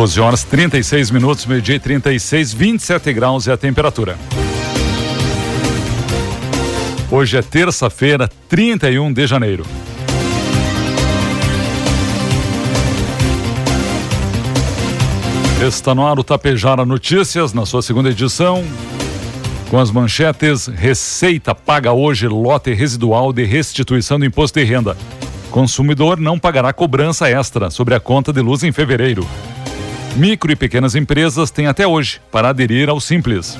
12 horas 36 minutos, meio-dia 36, 27 graus é a temperatura. Hoje é terça-feira, 31 de janeiro. Está no ar o Tapejara Notícias, na sua segunda edição, com as manchetes: Receita paga hoje lote residual de restituição do imposto de renda. Consumidor não pagará cobrança extra sobre a conta de luz em fevereiro. Micro e pequenas empresas têm até hoje para aderir ao Simples.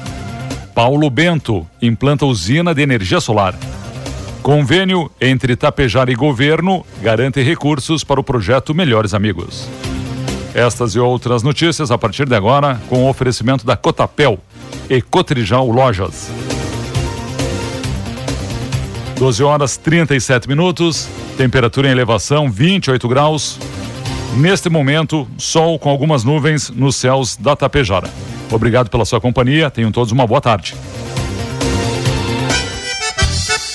Paulo Bento implanta usina de energia solar. Convênio entre Tapejara e governo garante recursos para o projeto Melhores Amigos. Estas e outras notícias a partir de agora com o oferecimento da Cotapel e Cotrijal Lojas. 12 horas 37 minutos, temperatura em elevação 28 graus. Neste momento, sol com algumas nuvens nos céus da Tapejara. Obrigado pela sua companhia, tenham todos uma boa tarde.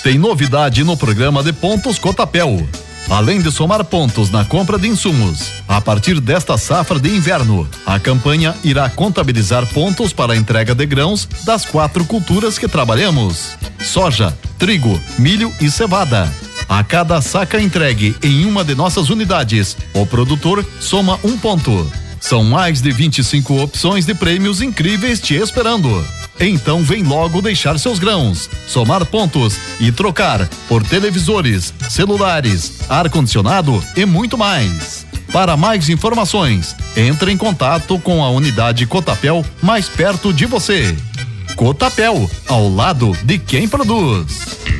Tem novidade no programa de pontos Cotapel. Além de somar pontos na compra de insumos, a partir desta safra de inverno, a campanha irá contabilizar pontos para a entrega de grãos das quatro culturas que trabalhamos: soja, trigo, milho e cevada a cada saca entregue em uma de nossas unidades, o produtor soma um ponto. São mais de 25 opções de prêmios incríveis te esperando. Então vem logo deixar seus grãos, somar pontos e trocar por televisores, celulares, ar-condicionado e muito mais. Para mais informações, entre em contato com a unidade Cotapel mais perto de você. Cotapel, ao lado de quem produz.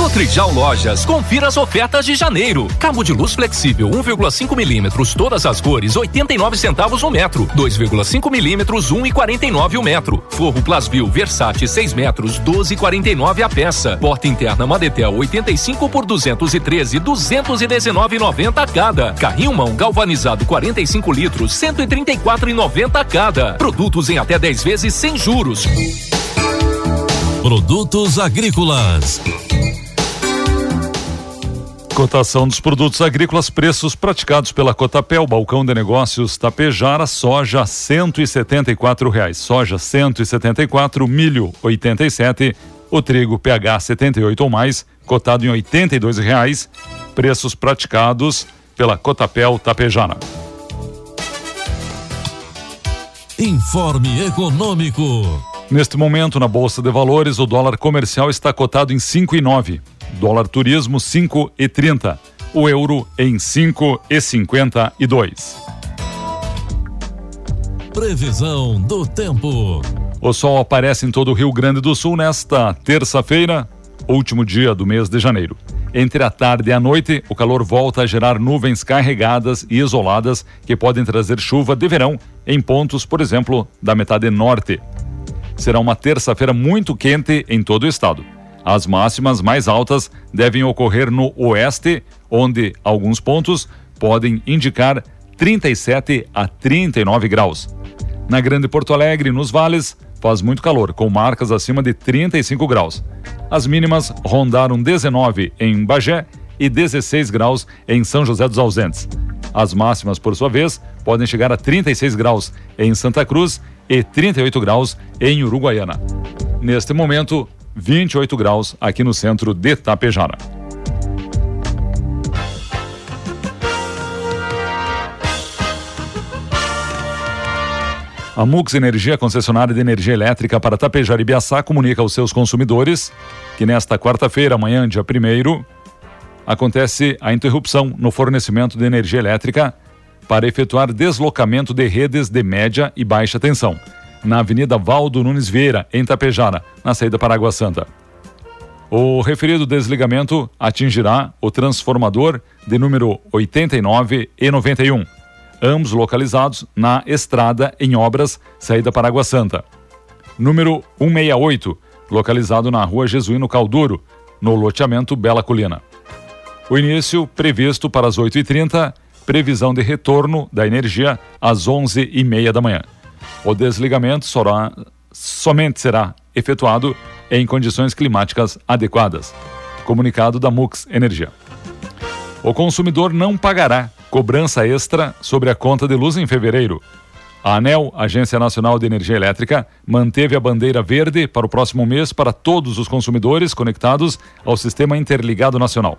Cotrijal Lojas, confira as ofertas de janeiro. Cabo de luz flexível 1,5 milímetros, todas as cores, 89 centavos o metro. 2,5 milímetros, 1,49 o metro. Forro Plasbil Versace 6 metros, 12,49 a peça. Porta interna Madetel 85 por 213, 219,90 cada. Carrinho mão galvanizado 45 litros, 134,90 cada. Produtos em até 10 vezes sem juros. Produtos agrícolas Cotação dos produtos agrícolas, preços praticados pela Cotapel, balcão de negócios Tapejara, soja cento e setenta e quatro reais, soja cento e setenta e quatro, milho oitenta e sete, o trigo PH 78 ou mais, cotado em oitenta e dois reais, preços praticados pela Cotapel Tapejara. Informe Econômico. Neste momento, na Bolsa de Valores, o dólar comercial está cotado em cinco e nove. Dólar turismo 5 e 30. O euro em 5 e 52. Previsão do tempo. O sol aparece em todo o Rio Grande do Sul nesta terça-feira, último dia do mês de janeiro. Entre a tarde e a noite, o calor volta a gerar nuvens carregadas e isoladas que podem trazer chuva de verão em pontos, por exemplo, da metade norte. Será uma terça-feira muito quente em todo o estado. As máximas mais altas devem ocorrer no oeste, onde alguns pontos podem indicar 37 a 39 graus. Na Grande Porto Alegre, nos vales, faz muito calor, com marcas acima de 35 graus. As mínimas rondaram 19 em Bagé e 16 graus em São José dos Ausentes. As máximas, por sua vez, podem chegar a 36 graus em Santa Cruz e 38 graus em Uruguaiana. Neste momento, 28 graus aqui no centro de Tapejara. A Mux Energia, concessionária de energia elétrica para Tapejara e Biaçá, comunica aos seus consumidores que nesta quarta-feira, amanhã, dia 1 acontece a interrupção no fornecimento de energia elétrica para efetuar deslocamento de redes de média e baixa tensão na Avenida Valdo Nunes Vieira, em Tapejara, na saída para Água Santa. O referido desligamento atingirá o transformador de número 89 e 91. ambos localizados na estrada em obras, saída para Água Santa. Número 168, localizado na rua Jesuíno Calduro, no loteamento Bela Colina. O início previsto para as 8h30, previsão de retorno da energia às 11h30 da manhã. O desligamento será, somente será efetuado em condições climáticas adequadas. Comunicado da Mux Energia. O consumidor não pagará cobrança extra sobre a conta de luz em fevereiro. A ANEL, Agência Nacional de Energia Elétrica, manteve a bandeira verde para o próximo mês para todos os consumidores conectados ao Sistema Interligado Nacional.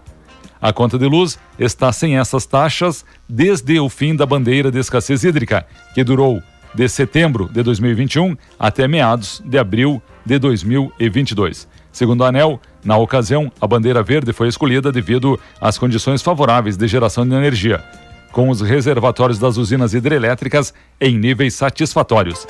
A conta de luz está sem essas taxas desde o fim da bandeira de escassez hídrica, que durou de setembro de 2021 até meados de abril de 2022. Segundo a ANEL, na ocasião, a bandeira verde foi escolhida devido às condições favoráveis de geração de energia, com os reservatórios das usinas hidrelétricas em níveis satisfatórios.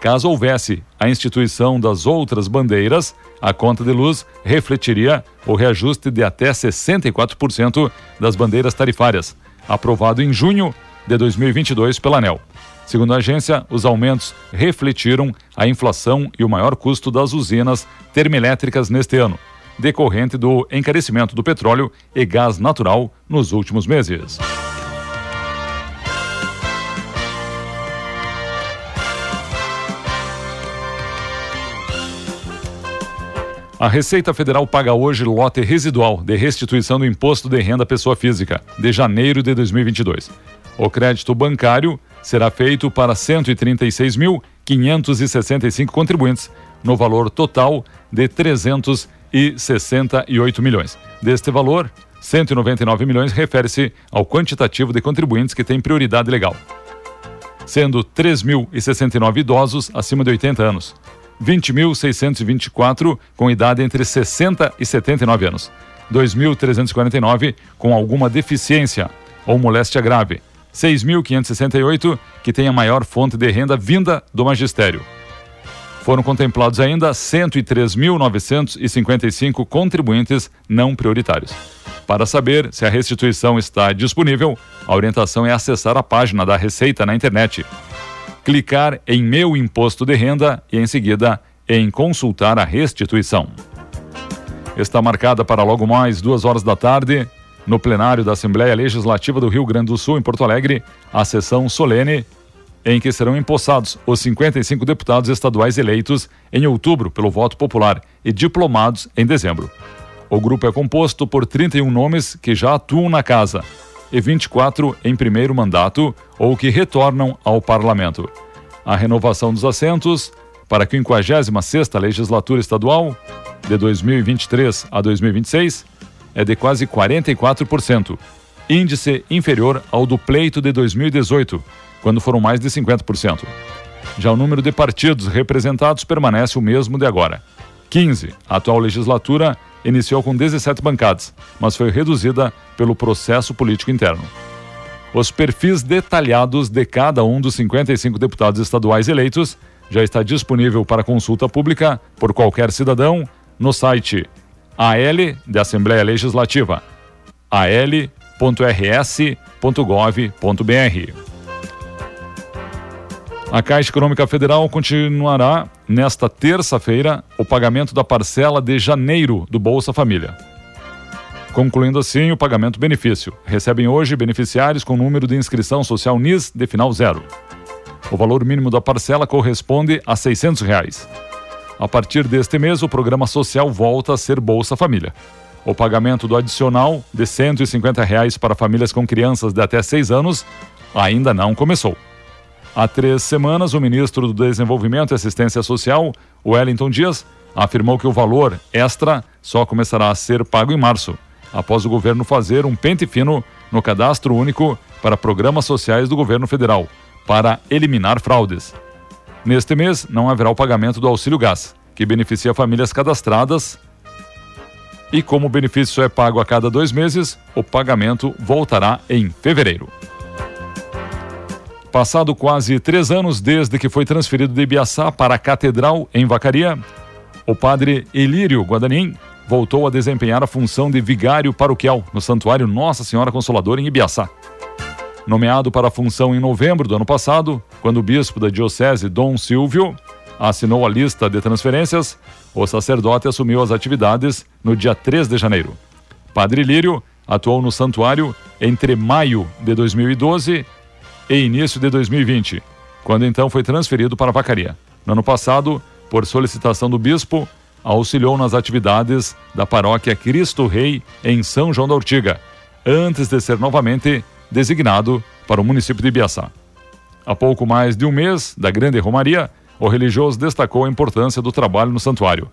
Caso houvesse a instituição das outras bandeiras, a conta de luz refletiria o reajuste de até 64% das bandeiras tarifárias, aprovado em junho de 2022 pela ANEL. Segundo a agência, os aumentos refletiram a inflação e o maior custo das usinas termoelétricas neste ano, decorrente do encarecimento do petróleo e gás natural nos últimos meses. A Receita Federal paga hoje lote residual de restituição do imposto de renda pessoa física de janeiro de 2022. O crédito bancário será feito para 136.565 contribuintes, no valor total de 368 milhões. Deste valor, 199 milhões refere-se ao quantitativo de contribuintes que têm prioridade legal, sendo 3.069 idosos acima de 80 anos, 20.624 com idade entre 60 e 79 anos, 2.349 com alguma deficiência ou moléstia grave, 6.568, que tem a maior fonte de renda vinda do magistério. Foram contemplados ainda 103.955 contribuintes não prioritários. Para saber se a restituição está disponível, a orientação é acessar a página da Receita na internet, clicar em Meu Imposto de Renda e, em seguida, em Consultar a Restituição. Está marcada para logo mais duas horas da tarde no plenário da Assembleia Legislativa do Rio Grande do Sul, em Porto Alegre, a sessão solene em que serão empossados os 55 deputados estaduais eleitos em outubro pelo voto popular e diplomados em dezembro. O grupo é composto por 31 nomes que já atuam na casa e 24 em primeiro mandato ou que retornam ao parlamento. A renovação dos assentos para a 56ª legislatura estadual de 2023 a 2026 é de quase 44%, índice inferior ao do pleito de 2018, quando foram mais de 50%. Já o número de partidos representados permanece o mesmo de agora. 15. A atual legislatura iniciou com 17 bancadas, mas foi reduzida pelo processo político interno. Os perfis detalhados de cada um dos 55 deputados estaduais eleitos já está disponível para consulta pública por qualquer cidadão no site AL de Assembleia Legislativa, al.rs.gov.br. A Caixa Econômica Federal continuará nesta terça-feira o pagamento da parcela de janeiro do Bolsa Família. Concluindo assim o pagamento benefício. Recebem hoje beneficiários com número de inscrição social NIS de final zero. O valor mínimo da parcela corresponde a 600 reais. A partir deste mês, o programa social volta a ser Bolsa Família. O pagamento do adicional de 150 reais para famílias com crianças de até 6 anos ainda não começou. Há três semanas, o ministro do Desenvolvimento e Assistência Social, Wellington Dias, afirmou que o valor extra só começará a ser pago em março, após o governo fazer um pente fino no cadastro único para programas sociais do governo federal, para eliminar fraudes. Neste mês, não haverá o pagamento do auxílio gás, que beneficia famílias cadastradas. E como o benefício é pago a cada dois meses, o pagamento voltará em fevereiro. Passado quase três anos desde que foi transferido de Ibiaçá para a Catedral em Vacaria, o padre Elírio Guadanin voltou a desempenhar a função de vigário paroquial no Santuário Nossa Senhora Consoladora em Ibiaçá. Nomeado para a função em novembro do ano passado, quando o bispo da Diocese, Dom Silvio, assinou a lista de transferências, o sacerdote assumiu as atividades no dia 3 de janeiro. Padre Lírio atuou no santuário entre maio de 2012 e início de 2020, quando então foi transferido para vacaria. No ano passado, por solicitação do bispo, auxiliou nas atividades da paróquia Cristo Rei em São João da Ortiga, antes de ser novamente designado para o município de Ibiaçá. Há pouco mais de um mês da Grande Romaria, o religioso destacou a importância do trabalho no santuário.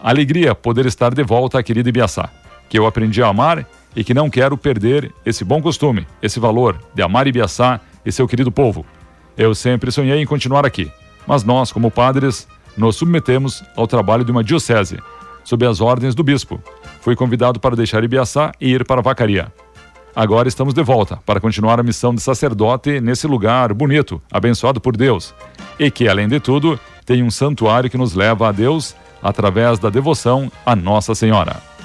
Alegria poder estar de volta à querida Ibiaçá, que eu aprendi a amar e que não quero perder esse bom costume, esse valor de amar Ibiaçá e seu querido povo. Eu sempre sonhei em continuar aqui, mas nós, como padres, nos submetemos ao trabalho de uma diocese, sob as ordens do bispo. Fui convidado para deixar Ibiaçá e ir para Vacaria. Agora estamos de volta para continuar a missão de sacerdote nesse lugar bonito, abençoado por Deus, e que, além de tudo, tem um santuário que nos leva a Deus através da devoção a Nossa Senhora.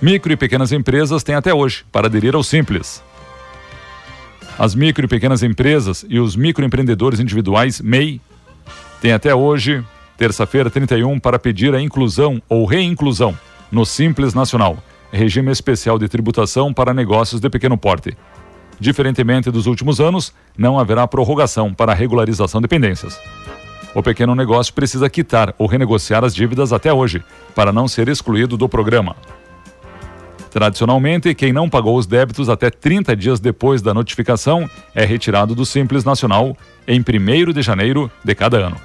Micro e pequenas empresas têm até hoje para aderir ao Simples. As micro e pequenas empresas e os microempreendedores individuais MEI têm até hoje, terça-feira 31, para pedir a inclusão ou reinclusão no Simples Nacional regime especial de tributação para negócios de pequeno porte. Diferentemente dos últimos anos, não haverá prorrogação para regularização de pendências. O pequeno negócio precisa quitar ou renegociar as dívidas até hoje, para não ser excluído do programa. Tradicionalmente, quem não pagou os débitos até 30 dias depois da notificação é retirado do Simples Nacional em 1 de janeiro de cada ano.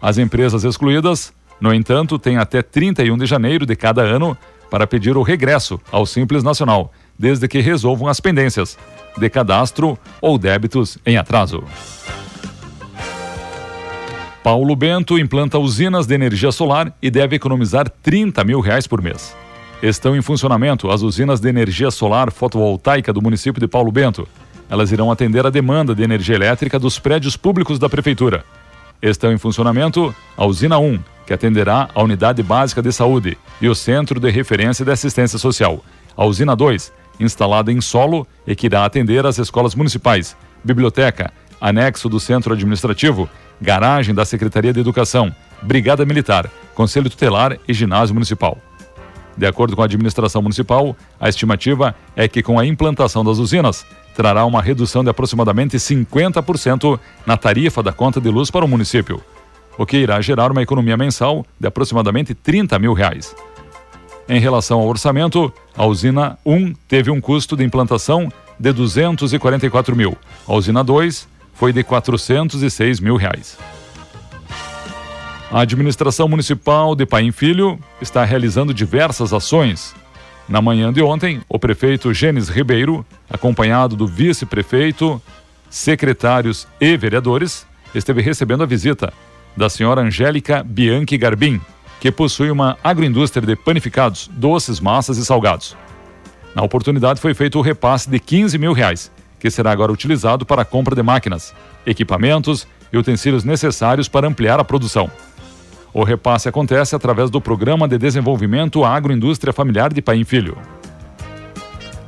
As empresas excluídas, no entanto, têm até 31 de janeiro de cada ano para pedir o regresso ao Simples Nacional, desde que resolvam as pendências de cadastro ou débitos em atraso. Paulo Bento implanta usinas de energia solar e deve economizar 30 mil reais por mês. Estão em funcionamento as usinas de energia solar fotovoltaica do município de Paulo Bento. Elas irão atender a demanda de energia elétrica dos prédios públicos da prefeitura. Estão em funcionamento a usina 1, que atenderá a Unidade Básica de Saúde e o Centro de Referência de Assistência Social. A Usina 2, instalada em solo e que irá atender as escolas municipais, biblioteca, anexo do Centro Administrativo, garagem da Secretaria de Educação, Brigada Militar, Conselho Tutelar e Ginásio Municipal. De acordo com a administração municipal, a estimativa é que com a implantação das usinas, trará uma redução de aproximadamente 50% na tarifa da conta de luz para o município o que irá gerar uma economia mensal de aproximadamente 30 mil reais. Em relação ao orçamento, a usina 1 teve um custo de implantação de 244 mil, a usina 2 foi de 406 mil reais. A administração municipal de Paim Filho está realizando diversas ações. Na manhã de ontem, o prefeito Gênesis Ribeiro, acompanhado do vice-prefeito, secretários e vereadores, esteve recebendo a visita da senhora Angélica Bianchi Garbim, que possui uma agroindústria de panificados, doces, massas e salgados. Na oportunidade foi feito o repasse de 15 mil reais, que será agora utilizado para a compra de máquinas, equipamentos e utensílios necessários para ampliar a produção. O repasse acontece através do Programa de Desenvolvimento Agroindústria Familiar de Paim Filho.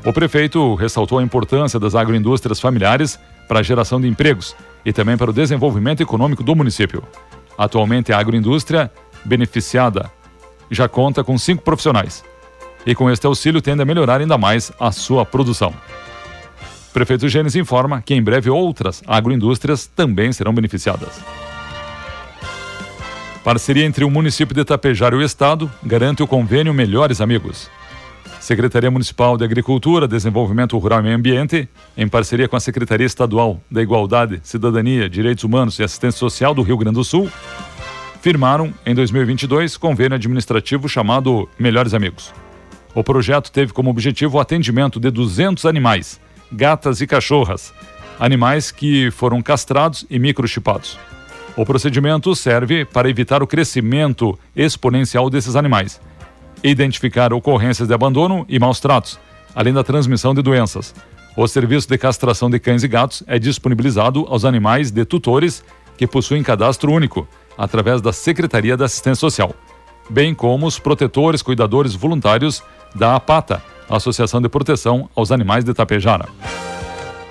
O prefeito ressaltou a importância das agroindústrias familiares para a geração de empregos e também para o desenvolvimento econômico do município. Atualmente, a agroindústria beneficiada já conta com cinco profissionais e com este auxílio tende a melhorar ainda mais a sua produção. O prefeito Gênesis informa que em breve outras agroindústrias também serão beneficiadas. Parceria entre o município de Tapejar e o Estado garante o convênio Melhores Amigos. Secretaria Municipal de Agricultura, Desenvolvimento Rural e Meio Ambiente, em parceria com a Secretaria Estadual da Igualdade, Cidadania, Direitos Humanos e Assistência Social do Rio Grande do Sul, firmaram em 2022 convênio administrativo chamado Melhores Amigos. O projeto teve como objetivo o atendimento de 200 animais, gatas e cachorras, animais que foram castrados e microchipados. O procedimento serve para evitar o crescimento exponencial desses animais identificar ocorrências de abandono e maus tratos, além da transmissão de doenças. O serviço de castração de cães e gatos é disponibilizado aos animais de tutores que possuem cadastro único, através da Secretaria da Assistência Social, bem como os protetores cuidadores voluntários da APATA, Associação de Proteção aos Animais de Tapejara.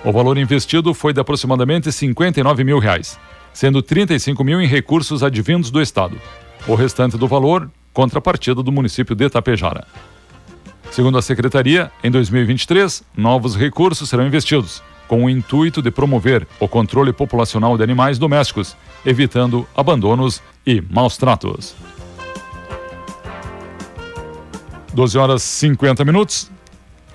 O valor investido foi de aproximadamente 59 mil reais, sendo 35 mil em recursos advindos do Estado. O restante do valor, contrapartida do município de Tapejara. Segundo a Secretaria, em 2023, novos recursos serão investidos, com o intuito de promover o controle populacional de animais domésticos, evitando abandonos e maus tratos. 12 horas 50 minutos.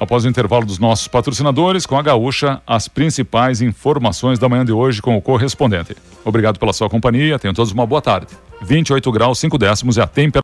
Após o intervalo dos nossos patrocinadores, com a Gaúcha, as principais informações da manhã de hoje com o correspondente. Obrigado pela sua companhia, tenham todos uma boa tarde. 28 graus, 5 décimos é a temperatura.